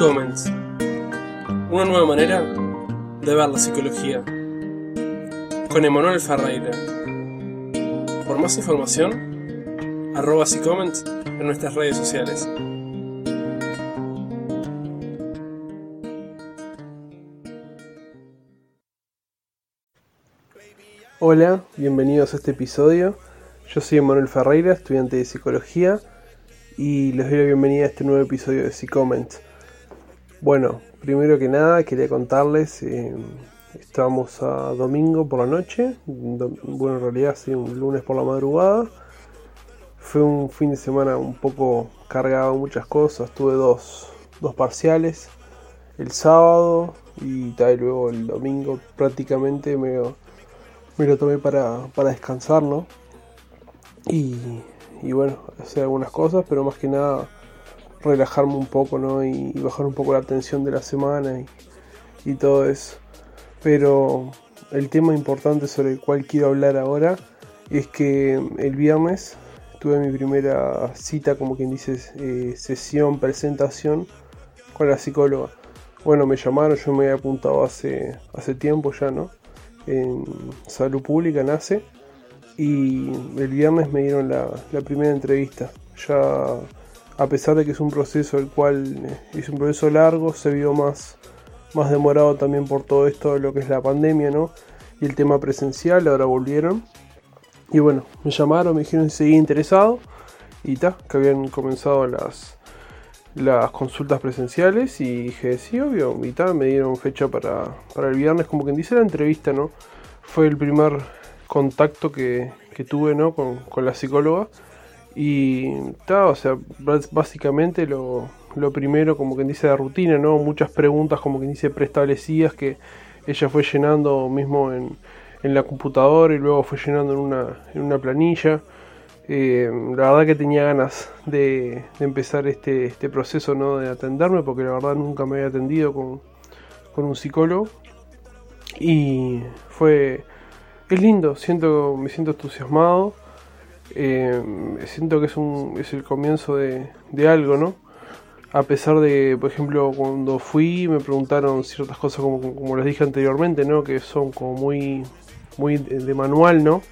Comments. Una nueva manera de ver la psicología. Con Emanuel Ferreira. Por más información, arroba Comments en nuestras redes sociales. Hola, bienvenidos a este episodio. Yo soy Emanuel Ferreira, estudiante de psicología, y les doy la bienvenida a este nuevo episodio de Comments. Bueno, primero que nada quería contarles, eh, estábamos a domingo por la noche, bueno en realidad sí, un lunes por la madrugada. Fue un fin de semana un poco cargado muchas cosas, tuve dos, dos parciales, el sábado y luego el domingo prácticamente me, me lo tomé para, para descansar, ¿no? Y, bueno, hacer algunas cosas, pero más que nada relajarme un poco, ¿no? Y, bajar un poco la tensión de la semana y, todo eso. Pero el tema importante sobre el cual quiero hablar ahora es que el viernes tuve mi primera cita, como quien dice, eh, sesión, presentación con la psicóloga. Bueno, me llamaron, yo me había apuntado hace, hace tiempo ya, ¿no? En salud pública, nace. Y el viernes me dieron la, primera entrevista. Ya a pesar de que es un proceso el cual eh, es un proceso largo, se vio más, más demorado también por todo esto de lo que es la pandemia, ¿no? Y el tema presencial, ahora volvieron. Y bueno, me llamaron, me dijeron si seguía interesado. Y ta, que habían comenzado las, las consultas presenciales. Y dije, sí, obvio. Y ta, me dieron fecha para, para el viernes, como quien dice la entrevista, ¿no? Fue el primer contacto que, que tuve, ¿no? Con, con la psicóloga. Y está, o sea, básicamente lo, primero, como quien dice, la rutina, ¿no? Muchas preguntas, como quien dice, preestablecidas que ella fue llenando mismo en, en la computadora y luego fue llenando en una, en una planilla. Eh, la verdad que tenía ganas de, empezar este, este, proceso ¿no? de atenderme porque la verdad nunca me había atendido con, con un psicólogo y fue es lindo siento me siento entusiasmado eh, siento que es, un, es el comienzo de, algo, ¿no? A pesar de, por ejemplo, cuando fui me preguntaron ciertas cosas como, como les dije anteriormente, ¿no? Que son como muy, muy de, manual, ¿no?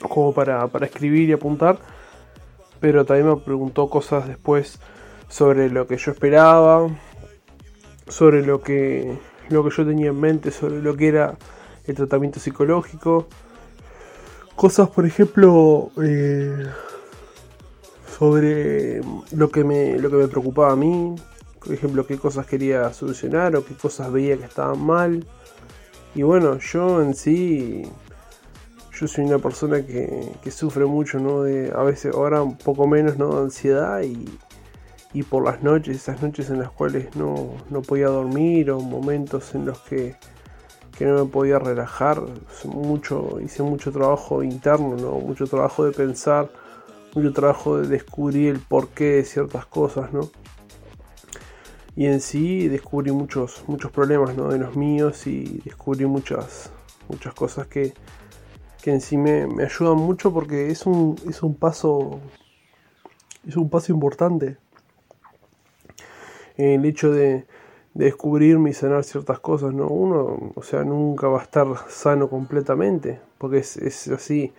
Como para, para escribir y apuntar. Pero también me preguntó cosas después sobre lo que yo esperaba, sobre lo que, lo que yo tenía en mente, sobre lo que era el tratamiento psicológico cosas, por ejemplo, eh, sobre lo que, me, lo que me preocupaba a mí, por ejemplo, qué cosas quería solucionar o qué cosas veía que estaban mal. Y bueno, yo en sí, yo soy una persona que, sufre mucho, ¿no? De, a veces, ahora un poco menos, ¿no? De ansiedad y, y por las noches, esas noches en las cuales no, no podía dormir o momentos en los que que no me podía relajar, mucho, hice mucho trabajo interno, ¿no? mucho trabajo de pensar, mucho trabajo de descubrir el porqué de ciertas cosas, ¿no? Y en sí descubrí muchos, muchos problemas ¿no? de los míos y descubrí muchas, muchas cosas que, que en sí me, me, ayudan mucho porque es un, es un paso es un paso importante el hecho de, de descubrirme y sanar ciertas cosas, ¿no? Uno, o sea, nunca va a estar sano completamente, porque es, así,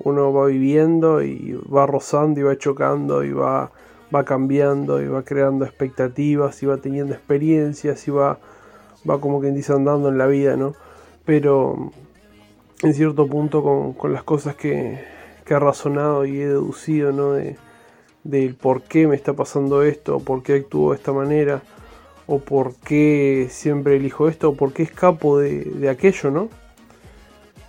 uno va viviendo y va rozando y va chocando y va, va cambiando y va creando expectativas y va teniendo experiencias y va, va como quien dice andando en la vida, ¿no? Pero en cierto punto con, las cosas que, que razonado y he deducido, ¿no? De, del por qué me está pasando esto, por qué actúo de esta manera, o por qué siempre elijo esto, o por qué escapo de, aquello, ¿no?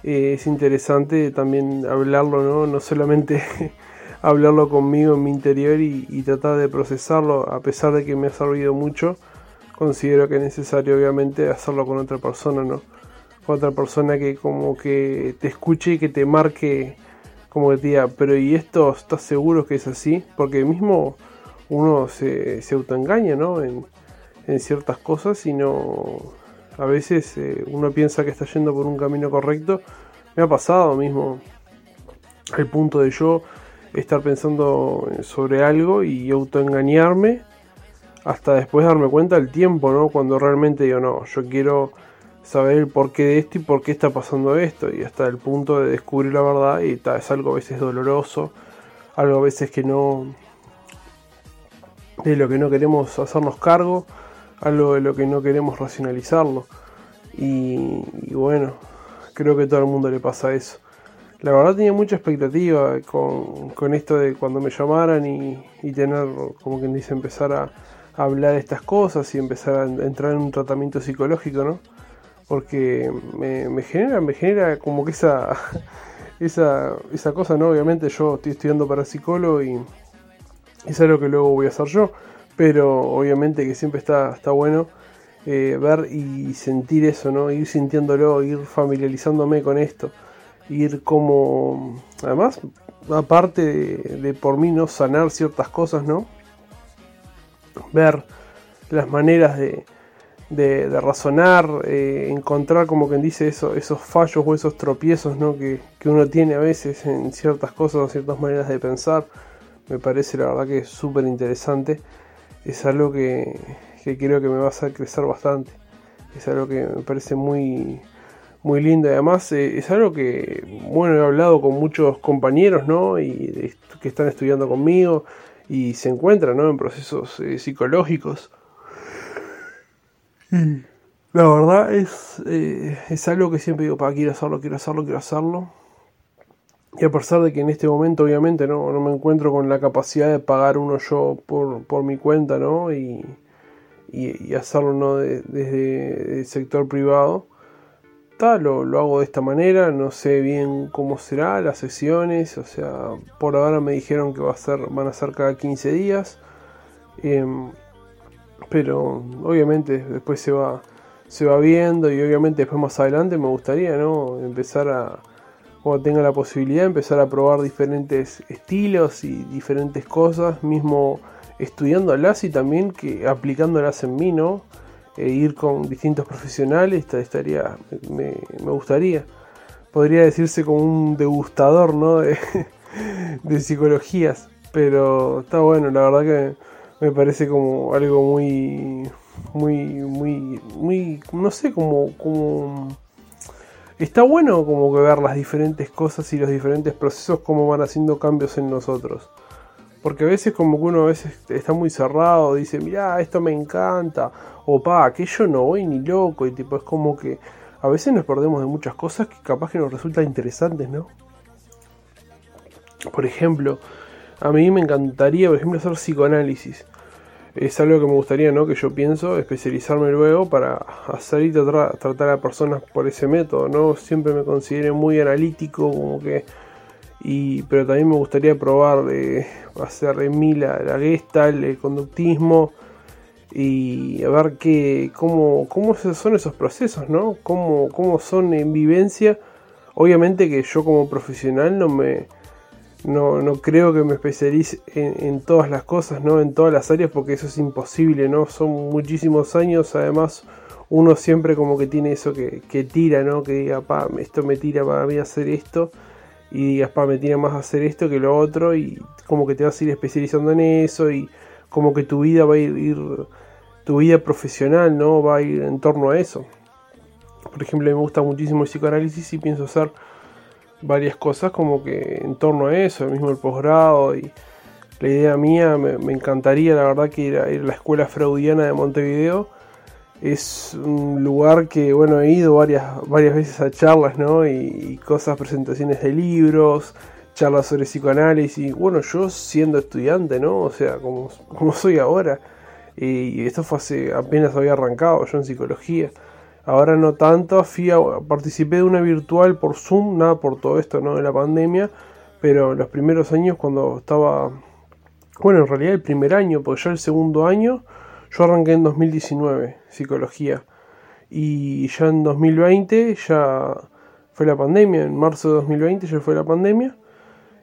Eh, es interesante también hablarlo, ¿no? No solamente hablarlo conmigo en mi interior y, tratar de procesarlo, a pesar de que me ha servido mucho, considero que es necesario obviamente hacerlo con otra persona, ¿no? Con otra persona que como que te escuche y que te marque, como que te diga, pero ¿y esto estás seguro que es así? Porque mismo uno se, se autoengaña, ¿no? En ciertas cosas, no a veces eh, uno piensa que está yendo por un camino correcto. Me ha pasado mismo el punto de yo estar pensando sobre algo y autoengañarme hasta después darme cuenta del tiempo, ¿no? Cuando realmente digo, no, yo quiero saber el porqué de esto y por qué está pasando esto y hasta el punto de descubrir la verdad y tal, es algo a veces doloroso, algo a veces que no de lo que no queremos hacernos cargo, algo de lo que no queremos racionalizarlo. Y, bueno, creo que a todo el mundo le pasa eso. La verdad tenía mucha expectativa con, esto de cuando me llamaran y, tener, como quien dice, empezar a, hablar de estas cosas y empezar a entrar en un tratamiento psicológico, ¿no? Porque me, genera, me genera como que esa, esa, esa cosa, ¿no? Obviamente yo estoy estudiando para psicólogo y es algo que luego voy a hacer yo, pero obviamente que siempre está, está bueno eh, ver y sentir eso, ¿no? Ir sintiéndolo, ir familiarizándome con esto, ir como, además, aparte de, por mí no sanar ciertas cosas, ¿no? Ver las maneras de, de, razonar, eh, encontrar como quien dice eso, esos fallos o esos tropiezos ¿no? que, que, uno tiene a veces en ciertas cosas o ciertas maneras de pensar. Me parece la verdad que es súper interesante. Es algo que, que creo que me va a hacer crecer bastante. Es algo que me parece muy, muy lindo. Además, eh, es algo que, bueno, he hablado con muchos compañeros, ¿no? Y que están estudiando conmigo y se encuentran, ¿no? En procesos eh, psicológicos. la verdad es, eh, es algo que siempre digo, para quiero hacerlo, quiero hacerlo, quiero hacerlo. Y a pesar de que en este momento obviamente no, no me encuentro con la capacidad de pagar uno yo por, por mi cuenta, ¿no? Y, y, hacerlo ¿no? desde el sector privado. Tal, lo, hago de esta manera, no sé bien cómo será las sesiones, o sea, por ahora me dijeron que va a ser, van a ser cada 15 días, em, pero obviamente después se va, se va viendo y obviamente después más adelante me gustaría ¿no? empezar a, cuando tenga la posibilidad, empezar a probar diferentes estilos y diferentes cosas, mismo estudiándolas y también que aplicándolas en mí, ¿no? E ir con distintos profesionales, estaría, me, gustaría. Podría decirse como un degustador, ¿no? De, de psicologías. Pero está bueno, la verdad que me parece como algo muy, muy, muy, muy, no sé, como, como, está bueno como que ver las diferentes cosas y los diferentes procesos como van haciendo cambios en nosotros. Porque a veces como que uno a veces está muy cerrado, dice, mira, esto me encanta, o pa, que yo no voy ni loco, y tipo es como que a veces nos perdemos de muchas cosas que capaz que nos resultan interesantes, ¿no? Por ejemplo, a mí me encantaría, por ejemplo, hacer psicoanálisis. Es algo que me gustaría, ¿no? Que yo pienso especializarme luego para hacer y tratar, a personas por ese método, ¿no? Siempre me consideré muy analítico, como que y, pero también me gustaría probar de hacer en mí la, la el conductismo y a ver qué, cómo, cómo son esos procesos, ¿no? Cómo, cómo son en vivencia. Obviamente que yo como profesional no me no, no creo que me especialice en, todas las cosas, ¿no? En todas las áreas porque eso es imposible, ¿no? Son muchísimos años, además uno siempre como que tiene eso que, que tira, ¿no? Que diga, pa, esto me tira para mí hacer esto y digas, pa, me tiene más hacer esto que lo otro y como que te vas a ir especializando en eso y como que tu vida va a ir, tu vida profesional, ¿no? Va a ir en torno a eso. Por ejemplo, me gusta muchísimo el psicoanálisis y pienso hacer varias cosas como que en torno a eso, mismo el posgrado y la idea mía me, encantaría la verdad que ir a, ir a la escuela freudiana de Montevideo es un lugar que, bueno, he ido varias, varias veces a charlas, ¿no? Y, cosas, presentaciones de libros, charlas sobre psicoanálisis. Bueno, yo siendo estudiante, ¿no? O sea, como, como soy ahora. Y esto fue hace, apenas había arrancado yo en psicología. Ahora no tanto, fui participé de una virtual por Zoom, nada por todo esto, ¿no? De la pandemia. Pero los primeros años cuando estaba... Bueno, en realidad el primer año, porque ya el segundo año yo arranqué en 2019 psicología y ya en 2020 ya fue la pandemia, en marzo de 2020 ya fue la pandemia.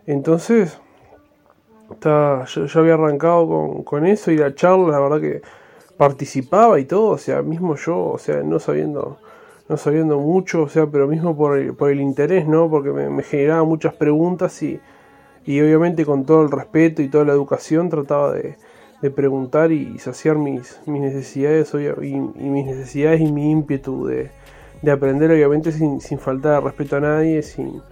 Entonces, ya, había arrancado con, con, eso y la charla, la verdad que participaba y todo, o sea, mismo yo, o sea, no sabiendo, no sabiendo mucho, o sea, pero mismo por el, por el interés, ¿no? Porque me, generaba muchas preguntas y Y obviamente con todo el respeto y toda la educación trataba de, preguntar y, saciar mis, mis necesidades y, mis necesidades y mi ímpetu de, aprender, obviamente sin, sin faltar de respeto a nadie, sin,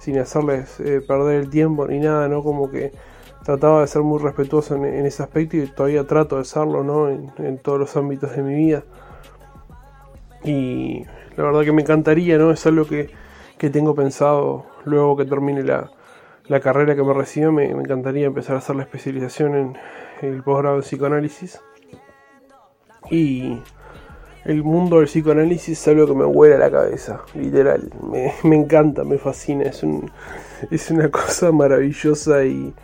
sin hacerles eh, perder el tiempo ni nada, ¿no? Como que trataba de ser muy respetuoso en, ese aspecto y todavía trato de serlo, ¿no? En, todos los ámbitos de mi vida. Y la verdad que me encantaría, ¿no? Es algo que, que tengo pensado luego que termine la, la carrera que me recibió, me, encantaría empezar a hacer la especialización en el posgrado de psicoanálisis. Y el mundo del psicoanálisis es algo que me huele a la cabeza, literal. Me, me encanta, me fascina, es, un, es una cosa maravillosa y,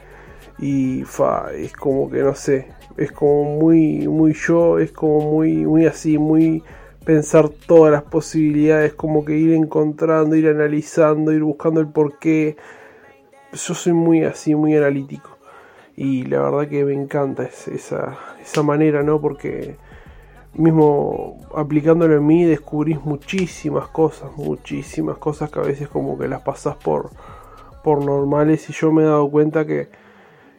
y fa, es como que no sé, es como muy, muy yo, es como muy, muy así, muy pensar todas las posibilidades, como que ir encontrando, ir analizando, ir buscando el porqué. Yo soy muy así, muy analítico. Y la verdad que me encanta esa, esa manera, ¿no? Porque mismo aplicándolo en mí descubrís muchísimas cosas, muchísimas cosas que a veces como que las pasás por, por normales y yo me he dado cuenta que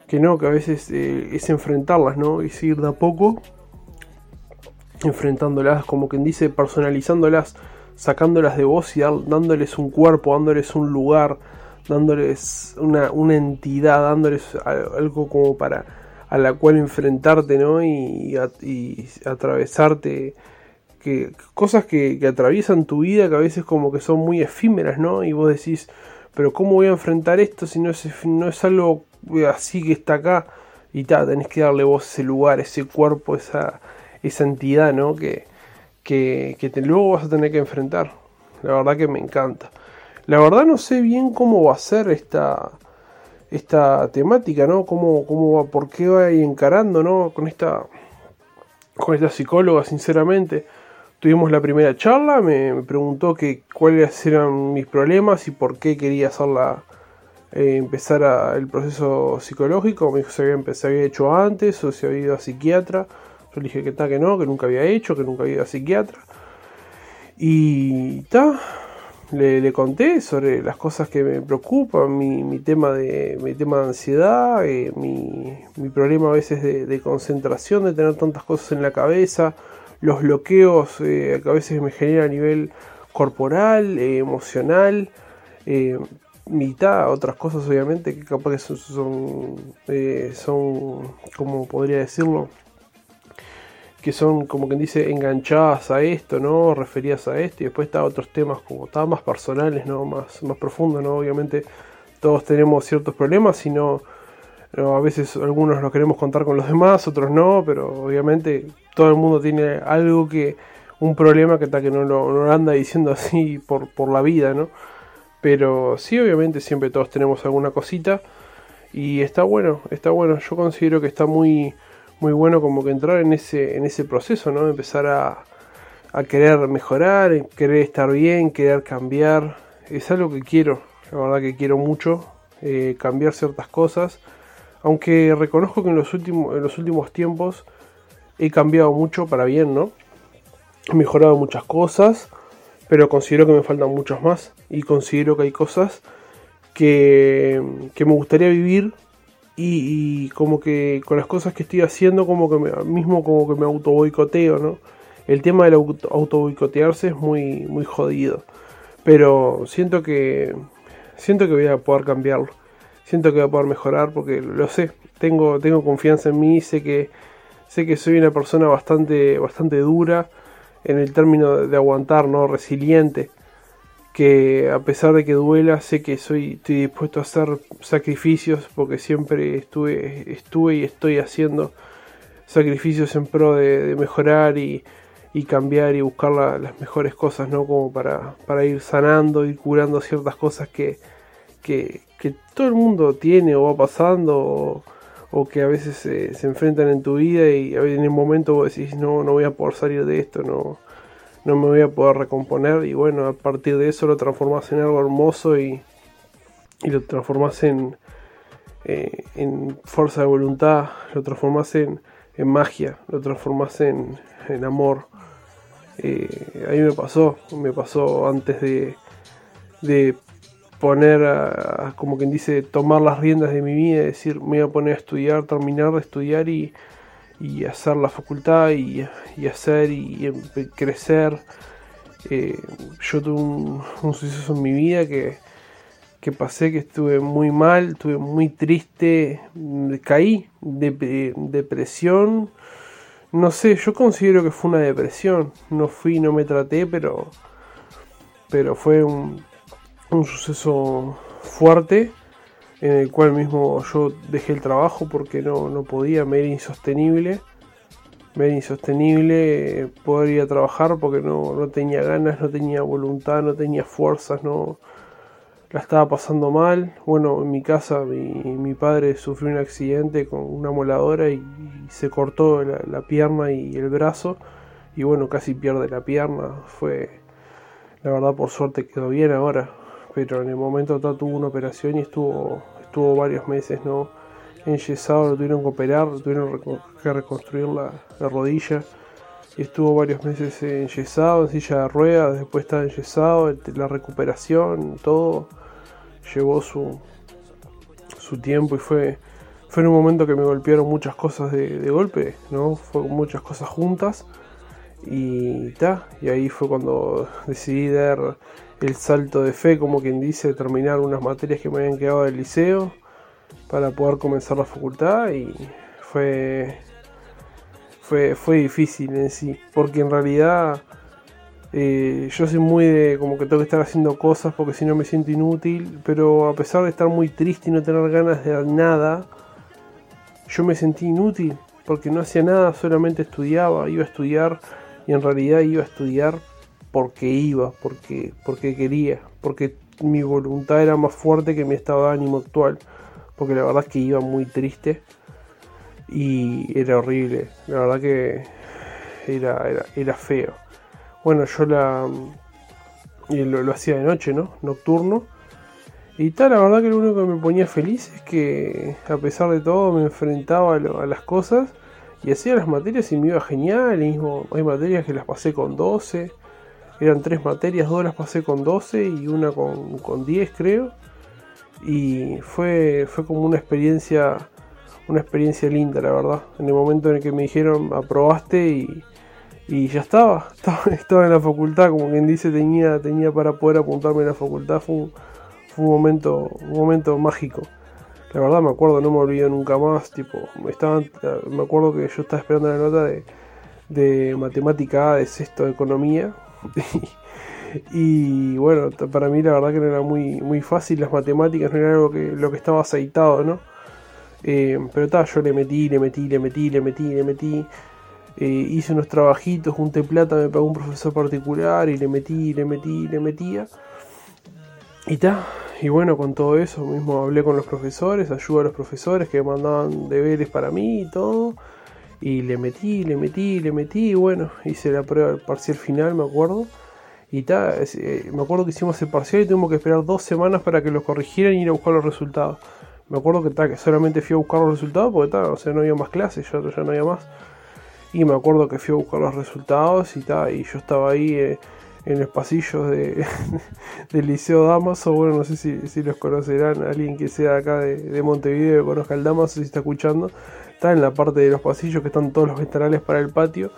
que no, que a veces eh, es enfrentarlas, ¿no? Y seguir de a poco enfrentándolas, como quien dice, personalizándolas, sacándolas de vos y dándoles un cuerpo, dándoles un lugar, dándoles una, entidad, dándoles algo como para a la cual enfrentarte, ¿no? Y, atravesarte, que, cosas que, que atraviesan tu vida que a veces como que son muy efímeras, ¿no? Y vos decís, pero ¿cómo voy a enfrentar esto si no es, no es algo así que está acá y ta, tenés que darle vos ese lugar, ese cuerpo, esa, esa entidad, ¿no? Que, que, luego vas a tener que enfrentar. La verdad que me encanta. La verdad no sé bien cómo va a ser esta, esta temática, ¿no? Cómo, cómo va, por qué va a ir encarando, ¿no? Con esta, con esta psicóloga, sinceramente. Tuvimos la primera charla, me, me preguntó que cuáles eran mis problemas y por qué quería hacer la, eh, empezar el proceso psicológico. Me dijo si había, hecho antes o si había ido a psiquiatra. Yo le dije que está, que no, que nunca había hecho, que nunca había ido a psiquiatra. Y ta, le, conté sobre las cosas que me preocupan, mi, tema, de, mi tema de ansiedad, eh, mi, problema a veces de, concentración, de tener tantas cosas en la cabeza, los bloqueos eh, que a veces me genera a nivel corporal, emocional mitad, otras cosas obviamente que capaz que son, son, eh, como podría decirlo, que son como quien dice enganchadas a esto, ¿no? Referidas a esto y después está otros temas como está más personales, ¿no? Más, más profundos, ¿no? Obviamente todos tenemos ciertos problemas y no, a veces algunos los queremos contar con los demás, otros no, pero obviamente todo el mundo tiene algo que, un problema que, está que no, lo, no anda diciendo así por, por la vida, ¿no? Pero sí, obviamente siempre todos tenemos alguna cosita. Y está bueno, está bueno. Yo considero que está muy, muy bueno como que entrar en ese, en ese proceso, ¿no? Empezar a, a querer mejorar, querer estar bien, querer cambiar. Es algo que quiero, la verdad que quiero mucho, eh, cambiar ciertas cosas. Aunque reconozco que en los, últimos, en los últimos tiempos he cambiado mucho para bien, ¿no? He mejorado muchas cosas pero considero que me faltan muchos más y considero que hay cosas que, me gustaría vivir y, como que con las cosas que estoy haciendo como que me, mismo como que me auto boicoteo, ¿no? El tema del auto, auto boicotearse es muy, muy jodido, pero siento que siento que voy a poder cambiarlo, siento que voy a poder mejorar porque lo sé, tengo, tengo confianza en mí, sé que sé que soy una persona bastante, bastante dura en el término de aguantar, ¿no? Resiliente. Que a pesar de que duela, sé que soy, estoy dispuesto a hacer sacrificios porque siempre estuve, estuve y estoy haciendo sacrificios en pro de, mejorar y, cambiar y buscar las mejores cosas, ¿no? Como para, para ir sanando, ir curando ciertas cosas que, que, que todo el mundo tiene o va pasando que a veces se enfrentan en tu vida y en el momento vos decís no, no voy a poder salir de esto, no, no me voy a poder recomponer y bueno, a partir de eso lo transformas en algo hermoso y, lo transformas en, eh, en fuerza de voluntad, lo transformas en, en magia, lo transformas en, en amor. Eh, a me pasó, me pasó antes de, de poner, como quien dice, tomar las riendas de mi vida, decir, me voy a poner a estudiar, terminar de estudiar y, hacer la facultad y, hacer y, crecer. Eh, yo tuve un, suceso en mi vida que, que pasé, que estuve muy mal, estuve muy triste, caí, de, depresión. No sé, yo considero que fue una depresión. No fui, no me traté, pero, pero fue un, un suceso fuerte en el cual mismo yo dejé el trabajo porque no, no podía, me era insostenible. Me era insostenible poder ir a trabajar porque no, no tenía ganas, no tenía voluntad, no tenía fuerzas, no la estaba pasando mal. Bueno, en mi casa mi, padre sufrió un accidente con una moladora y, se cortó la, la, pierna y el brazo. Y bueno, casi pierde la pierna. Fue, la verdad, por suerte quedó bien ahora pero en el momento tuvo una operación y estuvo, estuvo varios meses, ¿no? Enyesado, lo tuvieron que operar, tuvieron que reconstruir la, rodilla. Y estuvo varios meses enyesado, en silla de ruedas, después estaba enyesado, la recuperación, todo llevó su, su tiempo y fue, fue en un momento que me golpearon muchas cosas de, de golpe, ¿no? Fue muchas cosas juntas y ta, y ahí fue cuando decidí dar el salto de fe, como quien dice, terminar unas materias que me habían quedado del liceo para poder comenzar la facultad y fue fue, fue difícil en sí, porque en realidad eh, yo soy muy de como que tengo que estar haciendo cosas porque si no me siento inútil, pero a pesar de estar muy triste y no tener ganas de nada, yo me sentí inútil porque no hacía nada, solamente estudiaba, iba a estudiar y en realidad iba a estudiar porque iba, porque, porque quería, porque mi voluntad era más fuerte que mi estado de ánimo actual, porque la verdad es que iba muy triste y era horrible, la verdad que era, era, era feo. Bueno, yo la lo, lo, hacía de noche, ¿no? Nocturno. Y tal, la verdad que lo único que me ponía feliz es que a pesar de todo me enfrentaba a, a las cosas y hacía las materias y me iba genial. Y mismo hay materias que las pasé con 12 eran tres materias, dos las pasé con 12 y una con, con 10 creo. Y fue, fue como una experiencia, una experiencia linda, la verdad. En el momento en el que me dijeron aprobaste y, y ya estaba, estaba, en la facultad, como quien dice, tenía, tenía para poder apuntarme a la facultad. Fue un, fue un momento, un momento mágico. La verdad me acuerdo, no me olvido nunca más. Tipo, estaban, me acuerdo que yo estaba esperando la nota de, de matemática de sexto de economía y bueno, para mí la verdad que no era muy, muy fácil, las matemáticas no era algo que, lo que estaba aceitado, ¿no? Eh, pero tal, yo le metí, le metí, le metí, le metí, le metí. Eh, hice unos trabajitos, junté plata, me pagó un profesor particular y le metí, le metí, le metía. Y ta, y bueno, con todo eso mismo hablé con los profesores, ayudo a los profesores que mandaban deberes para mí y todo. Y le metí, le metí, le metí, y bueno, hice la prueba parcial final, me acuerdo. Y ta, eh, me acuerdo que hicimos el parcial y tuvimos que esperar dos semanas para que lo corrigieran y ir a buscar los resultados. Me acuerdo que, ta, que solamente fui a buscar los resultados porque ta, no había más clases, ya, no había más. Y me acuerdo que fui a buscar los resultados y, ta, y yo estaba ahí eh, en los pasillos de, del Liceo Damaso. Bueno, no sé si, si los conocerán, alguien que sea acá de, de Montevideo que conozca el Damaso, si está escuchando está en la parte de los pasillos que están todos los ventanales para el patio.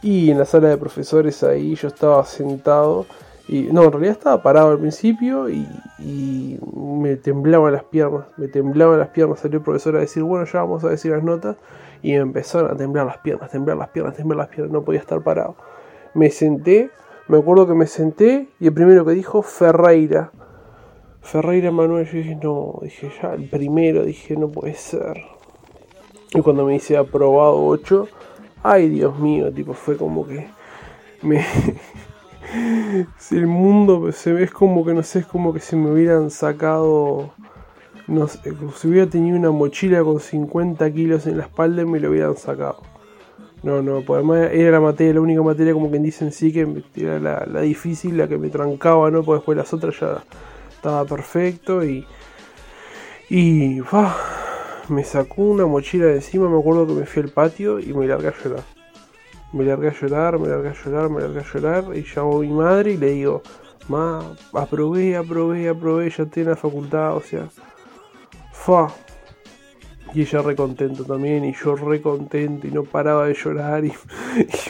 Y en la sala de profesores ahí yo estaba sentado. Y no, en realidad estaba parado al principio y, me temblaban las piernas. Me temblaban las piernas. Salió el profesor a decir, bueno, ya vamos a decir las notas. Y me empezaron a temblar las piernas, temblar las piernas, temblar las piernas. No podía estar parado. Me senté, me acuerdo que me senté y el primero que dijo, Ferreira. Ferreira Manuel, yo dije, no, dije ya, el primero, dije, no puede ser. Y cuando me dice aprobado 8, ay Dios mío, tipo, fue como que me... si el mundo se ve es como que no sé, es como que si me hubieran sacado, no sé, si hubiera tenido una mochila con 50 kilos en la espalda y me lo hubieran sacado. No, no, pues además era la materia, la única materia como que dicen sí que era la, la difícil, la que me trancaba, ¿no? Pues después las otras ya estaba perfecto y... Y me sacó una mochila de encima, me acuerdo que me fui al patio y me largué a llorar. Me largué a llorar, me largué a llorar, me largué a llorar y llamo a mi madre y le digo, más aprobé, aprobé, aprobé, ya estoy en la facultad, o sea, fa. Y ella re contento también, y yo re contento, y no paraba de llorar, y,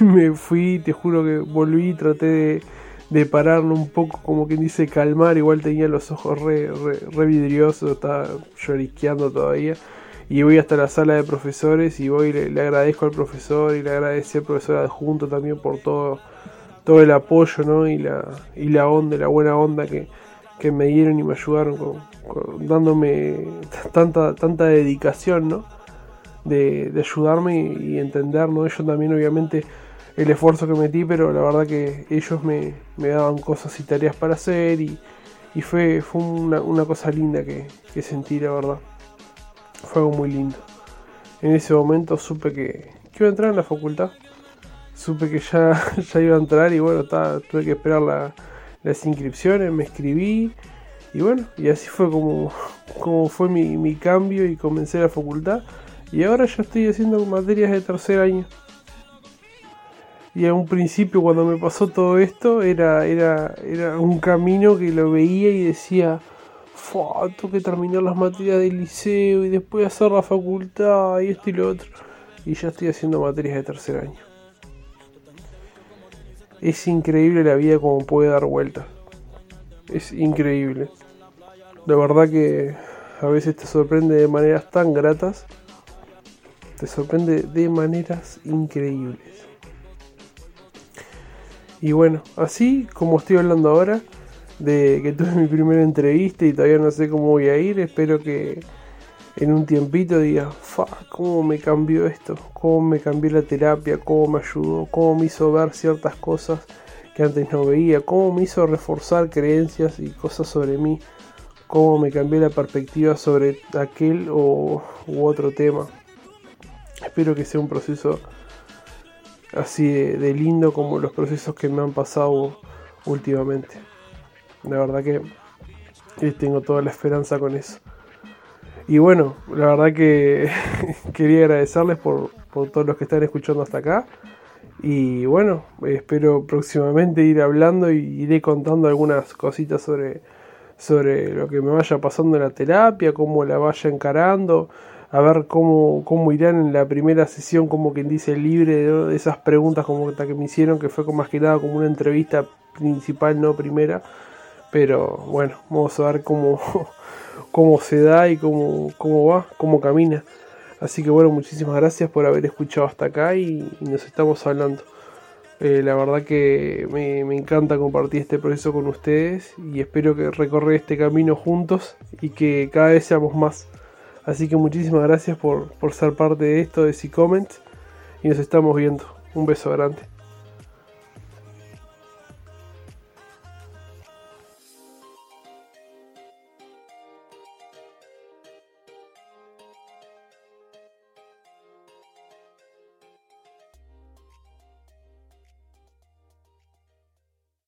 me fui, te juro que volví, traté de, de pararlo un poco, como quien dice, calmar, igual tenía los ojos re, re, vidriosos, estaba lloriqueando todavía. Y voy hasta la sala de profesores y voy le, le agradezco al profesor y le agradecí al profesor adjunto también por todo todo el apoyo ¿no? y, la, y la onda, la buena onda que, me dieron y me ayudaron con, dándome tanta, tanta dedicación ¿no? de, ayudarme y, entender, ¿no? ellos también obviamente el esfuerzo que metí, pero la verdad que ellos me, daban cosas y tareas para hacer y, fue, fue una, cosa linda que, que sentí, la verdad. Fue algo muy lindo. En ese momento supe que, que iba a entrar en la facultad supe que ya, ya iba a entrar y bueno, tuve que esperar las inscripciones, me escribí y bueno, y así fue como, como fue mi, cambio y comencé la facultad y ahora ya estoy haciendo materias de tercer año. Y a un principio cuando me pasó todo esto era, era, era un camino que lo veía y decía, tengo que terminar las materias del liceo y después hacer la facultad y esto y lo otro. Y ya estoy haciendo materias de tercer año. Es increíble la vida como puede dar vueltas. Es increíble. De verdad que a veces te sorprende de maneras tan gratas. Te sorprende de maneras increíbles. Y bueno, así como estoy hablando ahora, de que tuve mi primera entrevista y todavía no sé cómo voy a ir, espero que en un tiempito diga, fa, cómo me cambió esto, cómo me cambió la terapia, cómo me ayudó, cómo me hizo ver ciertas cosas que antes no veía, cómo me hizo reforzar creencias y cosas sobre mí, cómo me cambió la perspectiva sobre aquel o, u otro tema. Espero que sea un proceso así de, lindo como los procesos que me han pasado últimamente. La verdad que eh, tengo toda la esperanza con eso. Y bueno, la verdad que quería agradecerles por, todos los que están escuchando hasta acá. Y bueno, espero próximamente ir hablando y iré contando algunas cositas sobre, sobre lo que me vaya pasando en la terapia, cómo la vaya encarando, a ver cómo, cómo irán en la primera sesión, como quien dice, libre de, esas preguntas como que me hicieron, que fue más que nada como una entrevista principal, no primera. Pero bueno, vamos a ver cómo, cómo se da y cómo, cómo va, cómo camina. Así que bueno, muchísimas gracias por haber escuchado hasta acá y, nos estamos hablando. Eh, la verdad que me, encanta compartir este proceso con ustedes y espero que recorrer este camino juntos y que cada vez seamos más. Así que muchísimas gracias por, por ser parte de esto de C-Comment y nos estamos viendo. Un beso grande.